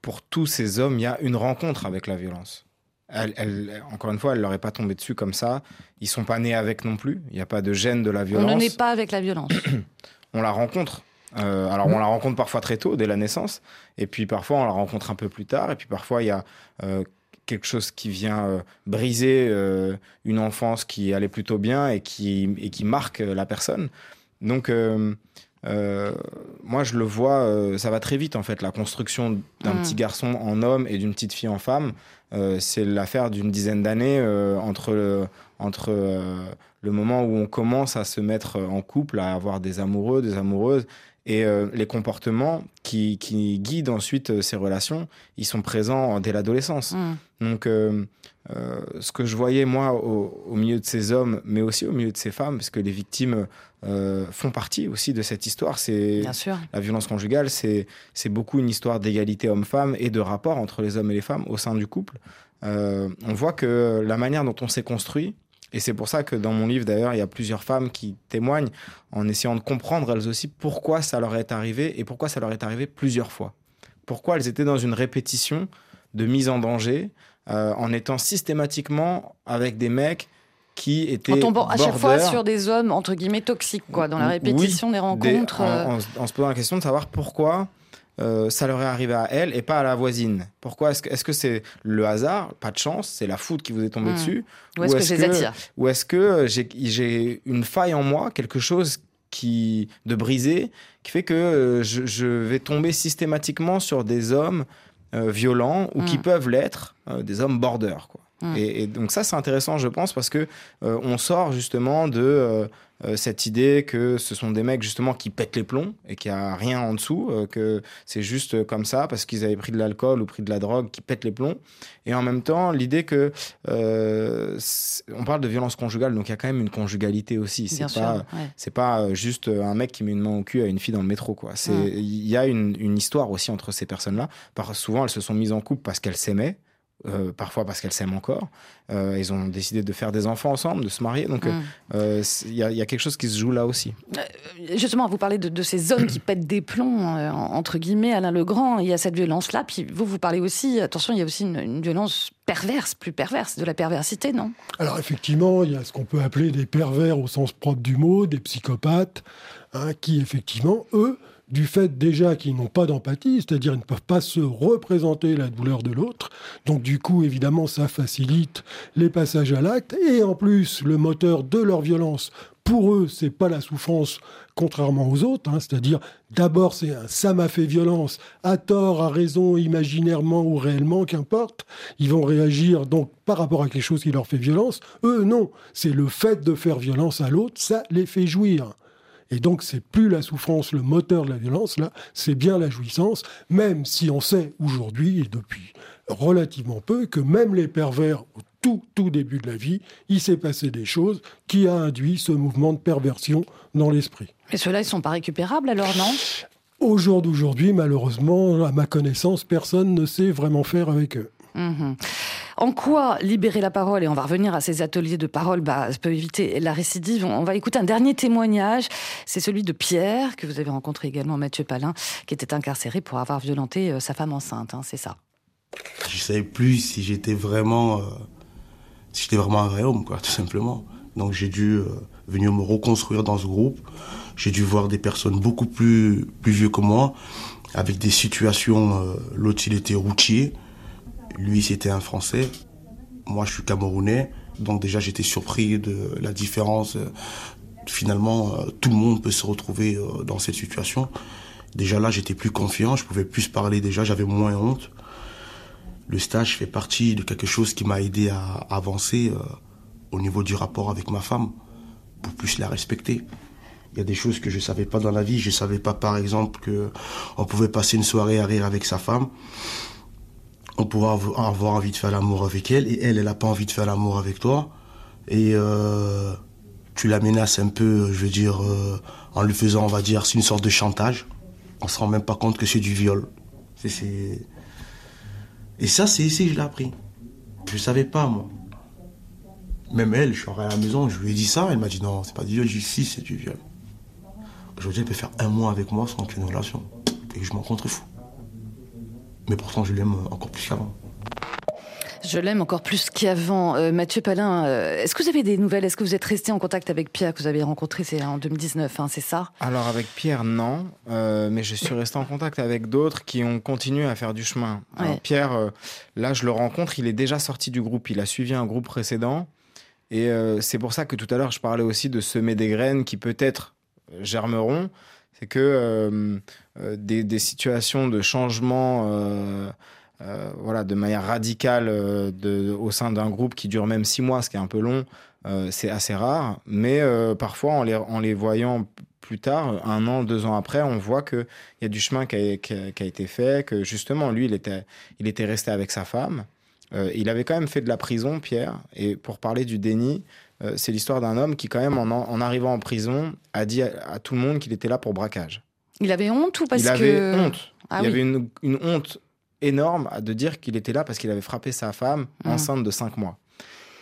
pour tous ces hommes, il y a une rencontre avec la violence. Elle, elle- encore une fois, elle leur est pas tombée dessus comme ça. Ils sont pas nés avec non plus. Il n'y a pas de gène de la On violence. ne naît pas avec la violence. on la rencontre. Euh, alors on la rencontre parfois très tôt, dès la naissance, et puis parfois on la rencontre un peu plus tard, et puis parfois il y a euh, quelque chose qui vient euh, briser euh, une enfance qui allait plutôt bien et qui, et qui marque euh, la personne. Donc moi je le vois, ça va très vite en fait, la construction d'un Mm. petit garçon en homme et d'une petite fille en femme, c'est l'affaire d'une dizaine d'années entre, le, entre le moment où on commence à se mettre en couple, à avoir des amoureux, des amoureuses, et euh, les comportements qui, qui guident ensuite euh, ces relations, ils sont présents dès l'adolescence. Mm. Donc, euh, ce que je voyais, moi, au, au milieu de ces hommes, mais aussi au milieu de ces femmes, parce que les victimes font partie aussi de cette histoire, c'est la violence conjugale, c'est beaucoup une histoire d'égalité homme-femme et de rapport entre les hommes et les femmes au sein du couple. On voit que la manière dont on s'est construit, et c'est pour ça que dans mon livre, d'ailleurs, il y a plusieurs femmes qui témoignent en essayant de comprendre elles aussi pourquoi ça leur est arrivé et pourquoi ça leur est arrivé plusieurs fois. Pourquoi elles étaient dans une répétition de mise en danger euh, en étant systématiquement avec des mecs qui étaient En tombant à chaque fois sur des hommes, entre guillemets, toxiques, quoi, dans la Oui, répétition des rencontres. en- euh, en, en se posant la question de savoir pourquoi euh, ça leur est arrivé à elle et pas à la voisine. Pourquoi est-ce que c'est le hasard, pas de chance, c'est la foudre qui vous est tombée Hmm. dessus? Ou est-ce que Ou est-ce que j'ai j'ai une faille en moi, quelque chose qui de brisé, qui fait que euh, je, je vais tomber systématiquement sur des hommes euh, violents ou qui Hmm. peuvent l'être, euh, des hommes border. Quoi. Hmm. Et, et donc ça, c'est intéressant, je pense, parce que euh, on sort justement de euh, cette idée que ce sont des mecs justement qui pètent les plombs et qu'il n'y a rien en dessous, euh, que c'est juste comme ça parce qu'ils avaient pris de l'alcool ou pris de la drogue qui pètent les plombs. Et en même temps, l'idée que euh, on parle de violence conjugale, donc il y a quand même une conjugalité aussi. C'est pas, ouais. c'est pas juste un mec qui met une main au cul à une fille dans le métro, quoi. C'est, il y a une, une histoire aussi entre ces personnes-là. Par, souvent, elles se sont mises en couple parce qu'elles s'aimaient. Euh, parfois parce qu'elles s'aiment encore. Euh, ils ont décidé de faire des enfants ensemble, de se marier. Donc, euh, Mm. euh, il y, a- il y a quelque chose qui se joue là aussi. Justement, vous parlez de, de ces hommes qui pètent des plombs, euh, entre guillemets, Alain Legrand, il y a cette violence-là. Puis vous, vous parlez aussi, attention, il y a aussi une, une violence perverse, plus perverse, de la perversité, non? Alors effectivement, il y a ce qu'on peut appeler des pervers au sens propre du mot, des psychopathes, hein, qui effectivement, eux, du fait déjà qu'ils n'ont pas d'empathie, c'est-à-dire ils ne peuvent pas se représenter la douleur de l'autre, donc du coup, évidemment, ça facilite les passages à l'acte, et en plus, le moteur de leur violence, pour eux, c'est pas la souffrance, contrairement aux autres, hein, c'est-à-dire d'abord c'est un ça m'a fait violence, à tort, à raison, imaginairement ou réellement, qu'importe, ils vont réagir donc par rapport à quelque chose qui leur fait violence. Eux, non, c'est le fait de faire violence à l'autre, ça les fait jouir. Et donc, c'est plus la souffrance, le moteur de la violence, là, c'est bien la jouissance, même si on sait aujourd'hui, et depuis relativement peu, que même les pervers, au tout, tout début de la vie, il s'est passé des choses qui a induit ce mouvement de perversion dans l'esprit. Mais ceux-là, ils sont pas récupérables alors, non? Au jour d'aujourd'hui, malheureusement, à ma connaissance, personne ne sait vraiment faire avec eux. Mhm. En quoi libérer la parole, et on va revenir à ces ateliers de parole, bah, ça peut éviter la récidive. On va écouter un dernier témoignage, c'est celui de Pierre, que vous avez rencontré également, Mathieu Palin, qui était incarcéré pour avoir violenté euh, sa femme enceinte, hein, c'est ça. Je savais plus si j'étais vraiment euh, si j'étais vraiment un vrai homme, quoi, tout simplement. Donc j'ai dû euh, venir me reconstruire dans ce groupe. J'ai dû voir des personnes beaucoup plus, plus vieux que moi, avec des situations. euh, L'autre, il était routier. Lui, c'était un Français. Moi, je suis Camerounais. Donc déjà, j'étais surpris de la différence. Finalement, euh, tout le monde peut se retrouver euh, dans cette situation. Déjà là, j'étais plus confiant, je pouvais plus parler déjà, j'avais moins honte. Le stage fait partie de quelque chose qui m'a aidé à avancer euh, au niveau du rapport avec ma femme, pour plus la respecter. Il y a des choses que je ne savais pas dans la vie. Je ne savais pas, par exemple, que on pouvait passer une soirée à rire avec sa femme. On av- avoir envie de faire l'amour avec elle, et elle, elle n'a pas envie de faire l'amour avec toi. Et euh, tu la menaces un peu, je veux dire, euh, en lui faisant, on va dire, c'est une sorte de chantage. On se rend même pas compte que c'est du viol. Et ça, c'est ici que je l'ai appris. Je ne savais pas, moi. Même elle, je suis rentré à la maison, je lui ai dit ça, elle m'a dit non, c'est pas du viol, j'ai dit si, c'est du viol. Aujourd'hui, elle peut faire un mois avec moi sans aucune relation. Et je m'en contrefous. Mais pourtant, je l'aime encore plus qu'avant. Je l'aime encore plus qu'avant. Euh, Mathieu Palin, euh, est-ce que vous avez des nouvelles? Est-ce que vous êtes resté en contact avec Pierre que vous avez rencontré C'est en 2019, hein, c'est ça? Alors avec Pierre, non, euh, mais je suis resté en contact avec d'autres qui ont continué à faire du chemin. Alors, Ouais. Pierre, euh, là je le rencontre, il est déjà sorti du groupe, il a suivi un groupe précédent, et euh, c'est pour ça que tout à l'heure je parlais aussi de semer des graines qui peut-être germeront. C'est que des, des situations de changement, euh, euh, voilà, de manière radicale euh, au sein d'un groupe qui dure même six mois, ce qui est un peu long, euh, c'est assez rare. Mais euh, parfois, en les, en les voyant plus tard, un an, deux ans après, on voit qu'il y a du chemin qui a, été fait, que justement, lui, il était, il était resté avec sa femme. Euh, il avait quand même fait de la prison, Pierre. Et pour parler du déni, euh, c'est l'histoire d'un homme qui, quand même, en, arrivant en prison, a dit à tout le monde qu'il était là pour braquage. Il avait honte ou parce il avait que honte. Ah il oui. avait une, une honte énorme à- de dire qu'il était là parce qu'il avait frappé sa femme Mm. enceinte de 5 mois.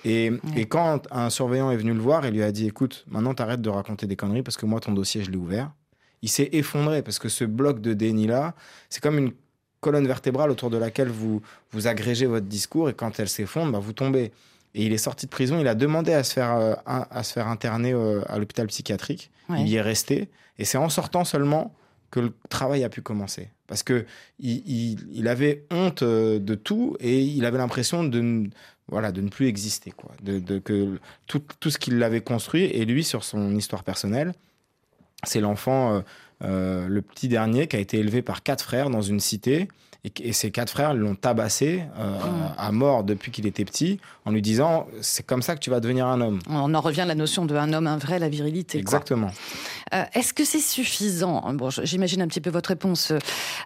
Et, et quand un surveillant est venu le voir, il lui a dit Écoute, maintenant t'arrêtes de raconter des conneries parce que moi, ton dossier, je l'ai ouvert. Il s'est effondré parce que ce bloc de déni-là, c'est comme une colonne vertébrale autour de laquelle vous, vous agrégez votre discours et quand elle s'effondre, bah, vous tombez. Et il est sorti de prison, il a demandé à se faire, euh, à se faire interner euh, à l'hôpital psychiatrique. Ouais. Il y est resté. Et c'est en sortant seulement que le travail a pu commencer. Parce que il, avait honte euh, de tout et il avait l'impression de, voilà, de ne plus exister. Quoi. De, de- que tout, tout ce qu'il avait construit, et lui, sur son histoire personnelle, c'est l'enfant, euh, euh, le petit dernier, qui a été élevé par quatre frères dans une cité. Et, et ces quatre frères l'ont tabassé euh, à mort depuis qu'il était petit, en lui disant c'est comme ça que tu vas devenir un homme. On en revient à la notion de un homme, un vrai, la virilité. Exactement. Euh, Est-ce que c'est suffisant Bon, j'imagine un petit peu votre réponse, euh,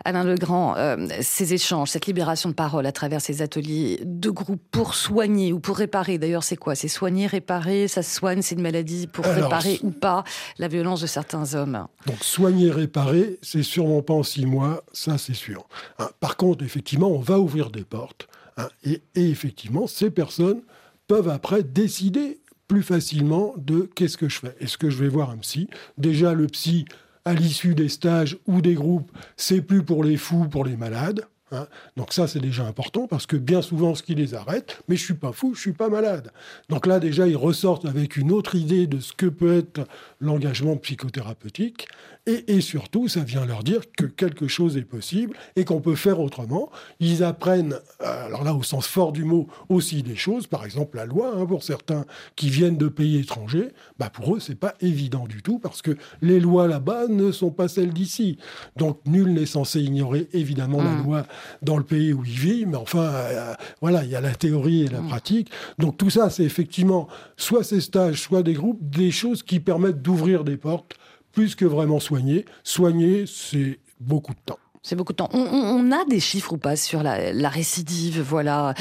Alain Legrand. euh, ces échanges, cette libération de parole à travers ces ateliers de groupe pour soigner ou pour réparer. D'ailleurs, c'est quoi? C'est soigner, réparer. Ça se soigne, c'est une maladie pour Alors, réparer ou pas la violence de certains hommes? Donc soigner, réparer, c'est sûrement pas en six mois, ça c'est sûr. Hein, par contre, effectivement, on va ouvrir des portes. hein, et, effectivement, ces personnes peuvent après décider plus facilement de qu'est-ce que je fais. Est-ce que je vais voir un psy Déjà, le psy, à l'issue des stages ou des groupes, c'est plus pour les fous, pour les malades. hein. Donc ça, c'est déjà important parce que bien souvent, ce qui les arrête, mais je suis pas fou, je suis pas malade. Donc là, déjà, ils ressortent avec une autre idée de ce que peut être l'engagement psychothérapeutique. Et, et surtout, ça vient leur dire que quelque chose est possible et qu'on peut faire autrement. Ils apprennent, euh, alors là, au sens fort du mot, aussi des choses. Par exemple, la loi, hein, pour certains qui viennent de pays étrangers, bah pour eux, c'est pas évident du tout parce que les lois là-bas ne sont pas celles d'ici. Donc, nul n'est censé ignorer évidemment la Mm. loi dans le pays où il vit. Mais enfin, euh, voilà, il y a la théorie et la pratique. Donc, tout ça, c'est effectivement soit ces stages, soit des groupes, des choses qui permettent d'ouvrir des portes plus que vraiment soigner. Soigner, c'est beaucoup de temps. C'est beaucoup de temps. On, a des chiffres ou pas sur la, la récidive, voilà,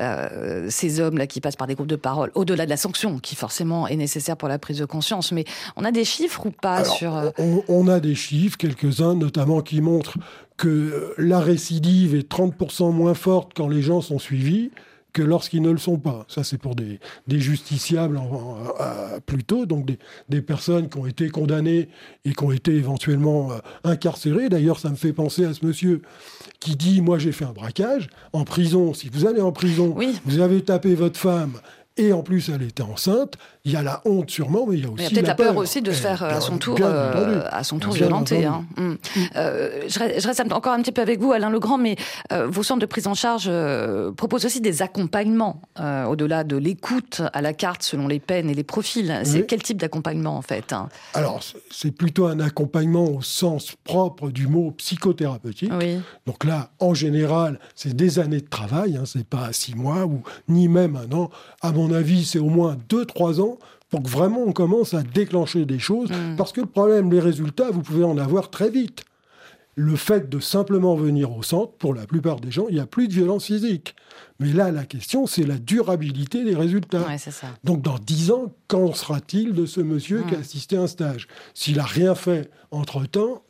euh, ces hommes-là qui passent par des groupes de parole, au-delà de la sanction, qui forcément est nécessaire pour la prise de conscience. Mais on a des chiffres ou pas Alors, sur... euh, on, on a des chiffres, quelques-uns notamment, qui montrent que euh, la récidive est 30% moins forte quand les gens sont suivis que lorsqu'ils ne le sont pas. Ça, c'est pour des, des justiciables en- en- euh, plutôt, donc des, des personnes qui ont été condamnées et qui ont été éventuellement euh, incarcérées. D'ailleurs, ça me fait penser à ce monsieur qui dit, moi j'ai fait un braquage en prison. Si vous allez en prison, vous avez tapé votre femme et en plus elle était enceinte, il y a la honte sûrement, mais il y a aussi il y a peut-être la, la peur, aussi de se faire euh, à son tour, euh, à son tour violenter. Hein. Mm. Euh, je, reste encore un petit peu avec vous, Alain Legrand, mais euh, vos centres de prise en charge euh, proposent aussi des accompagnements euh, au-delà de l'écoute à la carte selon les peines et les profils. C'est Oui. quel type d'accompagnement en fait hein? Alors, c'est- c'est plutôt un accompagnement au sens propre du mot psychothérapeutique. Oui. Donc là, en général, c'est des années de travail, hein, c'est pas six mois ou ni même un an. À mon avis, c'est au moins deux, trois ans pour que vraiment on commence à déclencher des choses. Parce que le problème, les résultats, vous pouvez en avoir très vite. Le fait de simplement venir au centre, pour la plupart des gens, il n'y a plus de violence physique. Mais là, la question, c'est la durabilité des résultats. Ouais, c'est ça. Donc, dans 10 ans, qu'en sera-t-il de ce monsieur qui a assisté à un stage? S'il n'a rien fait entre-temps,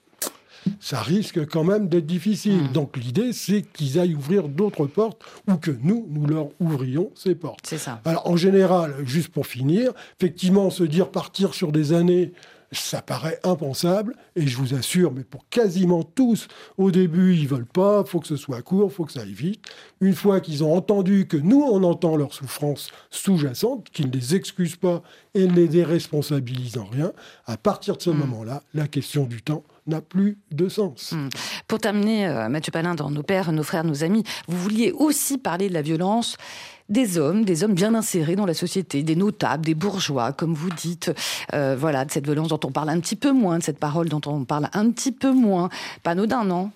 ça risque quand même d'être difficile. Donc, l'idée, c'est qu'ils aillent ouvrir d'autres portes ou que nous, nous leur ouvrions ces portes. C'est ça. Alors, en général, juste pour finir, effectivement, se dire partir sur des années, ça paraît impensable. Et je vous assure, mais pour quasiment tous, au début, ils veulent pas, faut que ce soit court, faut que ça aille vite. Une fois qu'ils ont entendu que nous, on entend leur souffrance sous-jacente, qu'ils ne les excusent pas et ne les déresponsabilisent en rien, à partir de ce moment-là, la question du temps n'a plus de sens. Hmm. Pour terminer, euh, Mathieu Palin, dans Nos pères, nos frères, nos amis, vous vouliez aussi parler de la violence des hommes, des hommes bien insérés dans la société, des notables, des bourgeois, comme vous dites. Euh, voilà, de cette violence dont on parle un petit peu moins, de cette parole dont on parle un petit peu moins. Pas anodin, non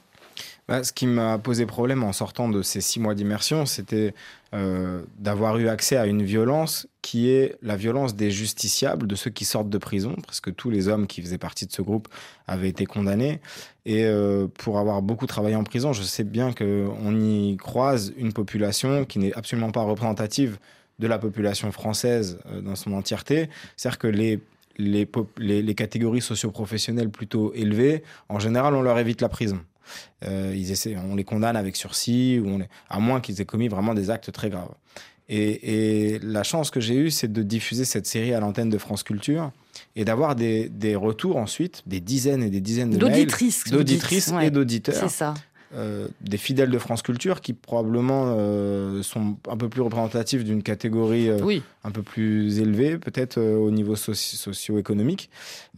Bah, ce qui m'a posé problème en sortant de ces six mois d'immersion, c'était euh, d'avoir eu accès à une violence qui est la violence des justiciables, de ceux qui sortent de prison. Presque tous les hommes qui faisaient partie de ce groupe avaient été condamnés. Et euh, pour avoir beaucoup travaillé en prison, je sais bien qu'on y croise une population qui n'est absolument pas représentative de la population française euh, dans son entièreté. C'est-à-dire que les les, les, les catégories socioprofessionnelles plutôt élevées, en général, on leur évite la prison. Euh, ils essaient, on les condamne avec sursis, ou on les- à moins qu'ils aient commis vraiment des actes très graves. Et, et la chance que j'ai eue, c'est de diffuser cette série à l'antenne de France Culture et d'avoir des, des retours ensuite, des dizaines et des dizaines de D'auditrices, d'auditrices ouais. et d'auditeurs. C'est ça. Euh, des fidèles de France Culture qui probablement euh, sont un peu plus représentatifs d'une catégorie euh, Oui. un peu plus élevée, peut-être au niveau soci- socio-économique.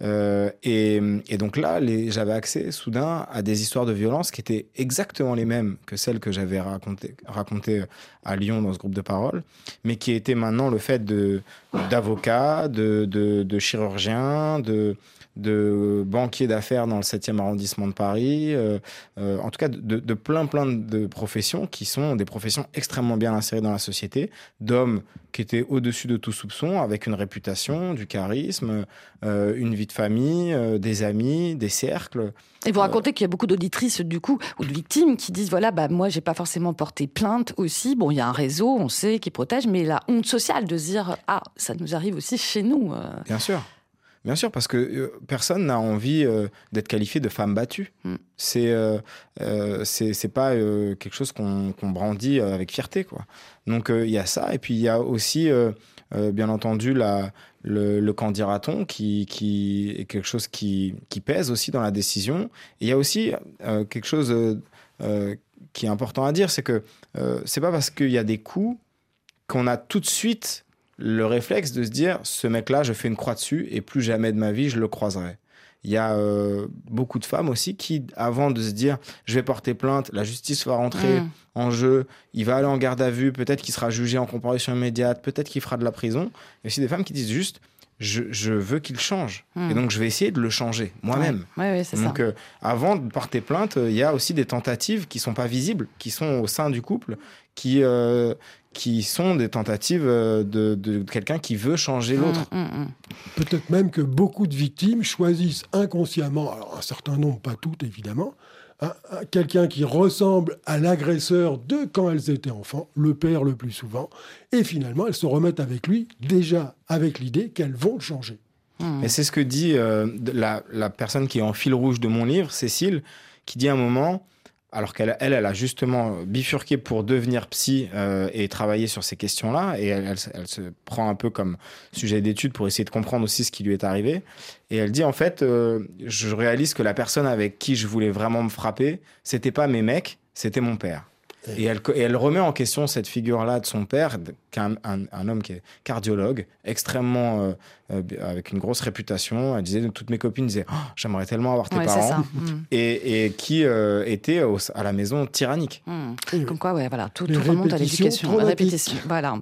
Et, et donc là, j'avais accès soudain à des histoires de violence qui étaient exactement les mêmes que celles que j'avais racontées racontées à Lyon dans ce groupe de parole, mais qui étaient maintenant le fait de d'avocats, de, de, de chirurgiens, de de banquiers d'affaires dans le 7e arrondissement de Paris, euh, euh, en tout cas de, de plein plein de professions qui sont des professions extrêmement bien insérées dans la société, d'hommes qui étaient au-dessus de tout soupçon, avec une réputation, du charisme, euh, une vie de famille, des amis, des cercles. Et vous racontez qu'il y a beaucoup d'auditrices, du coup, ou de victimes qui disent voilà, bah, moi, j'ai pas forcément porté plainte aussi. Bon, il y a un réseau, on sait, qui protège, mais la honte sociale de se dire ah, ça nous arrive aussi chez nous. Bien sûr. Bien sûr, parce que euh, personne n'a envie euh, d'être qualifié de femme battue. C'est euh, euh, c'est c'est pas euh, quelque chose qu'on brandit euh, avec fierté, quoi. Donc euh, il y a ça, et puis il y a aussi, euh, euh, bien entendu, la, le, le candidaton qui, qui est quelque chose qui, qui pèse aussi dans la décision. Et il y a aussi euh, quelque chose euh, euh, qui est important à dire, c'est que euh, c'est pas parce qu'il y a des coups qu'on a tout de suite le réflexe de se dire ce mec-là, je fais une croix dessus et plus jamais de ma vie je le croiserai. Il y a euh, beaucoup de femmes aussi qui, avant de se dire je vais porter plainte, la justice va rentrer Mm. en jeu, il va aller en garde à vue, peut-être qu'il sera jugé en comparution immédiate, peut-être qu'il fera de la prison. Il y a aussi des femmes qui disent juste je, je veux qu'il change et donc je vais essayer de le changer moi-même. Ouais, Donc ça. euh, avant de porter plainte, euh, il y a aussi des tentatives qui sont pas visibles, qui sont au sein du couple, qui euh, qui sont des tentatives euh, de, de quelqu'un qui veut changer l'autre. Mm, Peut-être même que beaucoup de victimes choisissent inconsciemment, alors un certain nombre, pas toutes évidemment, un- un- quelqu'un qui ressemble à l'agresseur de quand elles étaient enfants, le père le plus souvent, et finalement elles se remettent avec lui déjà avec l'idée qu'elles vont le changer. Et c'est ce que dit euh, la, la personne qui est en fil rouge de mon livre, Cécile, qui dit à un moment, alors qu'elle elle, elle a justement bifurqué pour devenir psy euh, et travailler sur ces questions-là, et elle, elle se- prend un peu comme sujet d'étude pour essayer de comprendre aussi ce qui lui est arrivé. Et elle dit en fait, euh, je réalise que la personne avec qui je voulais vraiment me frapper, c'était pas mes mecs, c'était mon père. Et elle, co- et elle remet en question cette figure-là de son père, un, un homme qui est cardiologue, extrêmement euh, euh, avec une grosse réputation. Elle disait, toutes mes copines disaient, Oh, j'aimerais tellement avoir tes Ouais, parents, ça. Mm. et, et qui euh, était au- à la maison tyrannique. Hmm. Comme quoi, ouais, voilà, tout, remonte à l'éducation, à la traumatiques. répétition. Voilà.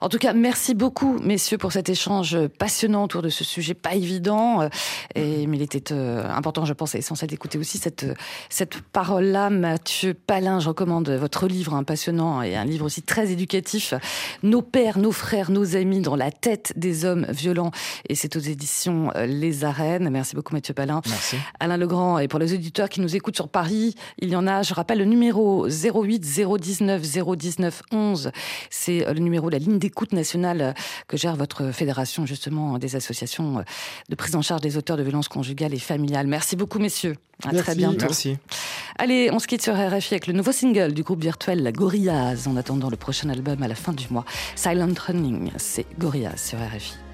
En tout cas, merci beaucoup, messieurs, pour cet échange passionnant autour de ce sujet pas évident. Et, mais il était euh, important, je pense, et essentiel d'écouter aussi cette, cette parole-là. Mathieu Palin, je recommande votre livre hein, passionnant et un livre aussi très éducatif. Nos pères, nos frères, nos amis dans la tête des hommes violents. Et c'est aux éditions euh, Les Arènes. Merci beaucoup, Mathieu Palin. Merci. Alain Legrand, et pour les auditeurs qui nous écoutent sur Paris, il y en a, je rappelle le numéro 08 019 019 11. C'est euh, le numéro de la ligne d'écoute nationale euh, que gère votre fédération, justement, des associations de prise en charge des auteurs de violences conjugales et familiales. Merci beaucoup, messieurs. À très bientôt. Merci. Allez, on se quitte sur RFI avec le nouveau single du groupe virtuel La Gorillaz, en attendant le prochain album à la fin du mois. Silent Running, c'est Gorillaz sur RFI.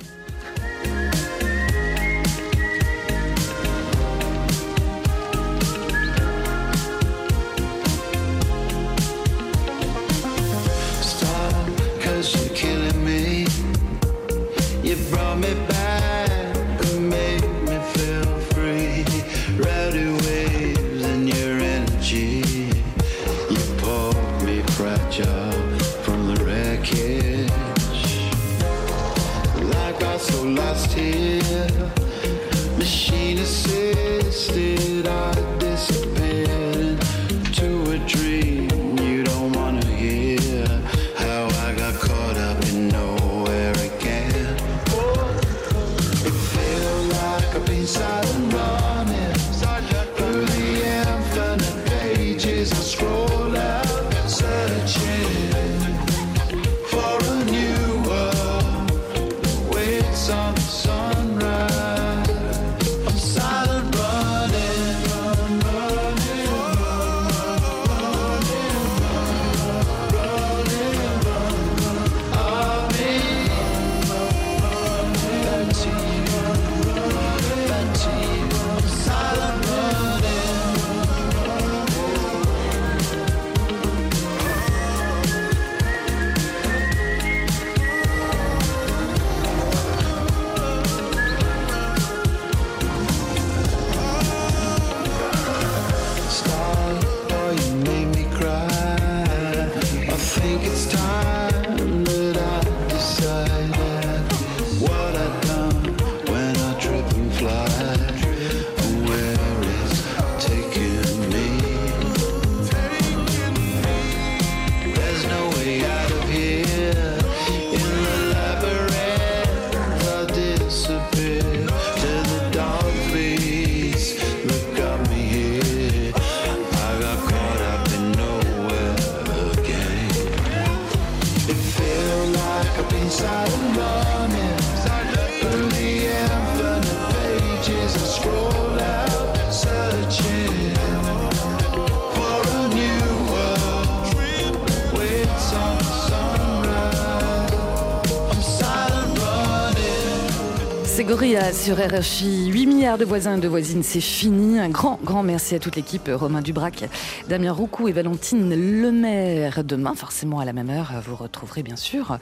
Sur RFI. 8 milliards de voisins et de voisines, c'est fini. Un grand, grand merci à toute l'équipe. Romain Dubrac, Damien Roucou et Valentine Lemaire. Demain, forcément à la même heure, vous retrouverez bien sûr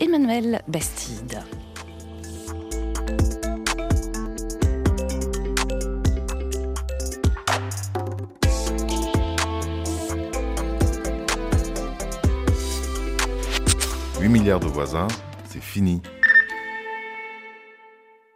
Emmanuel Bastide. « 8 milliards de voisins, c'est fini.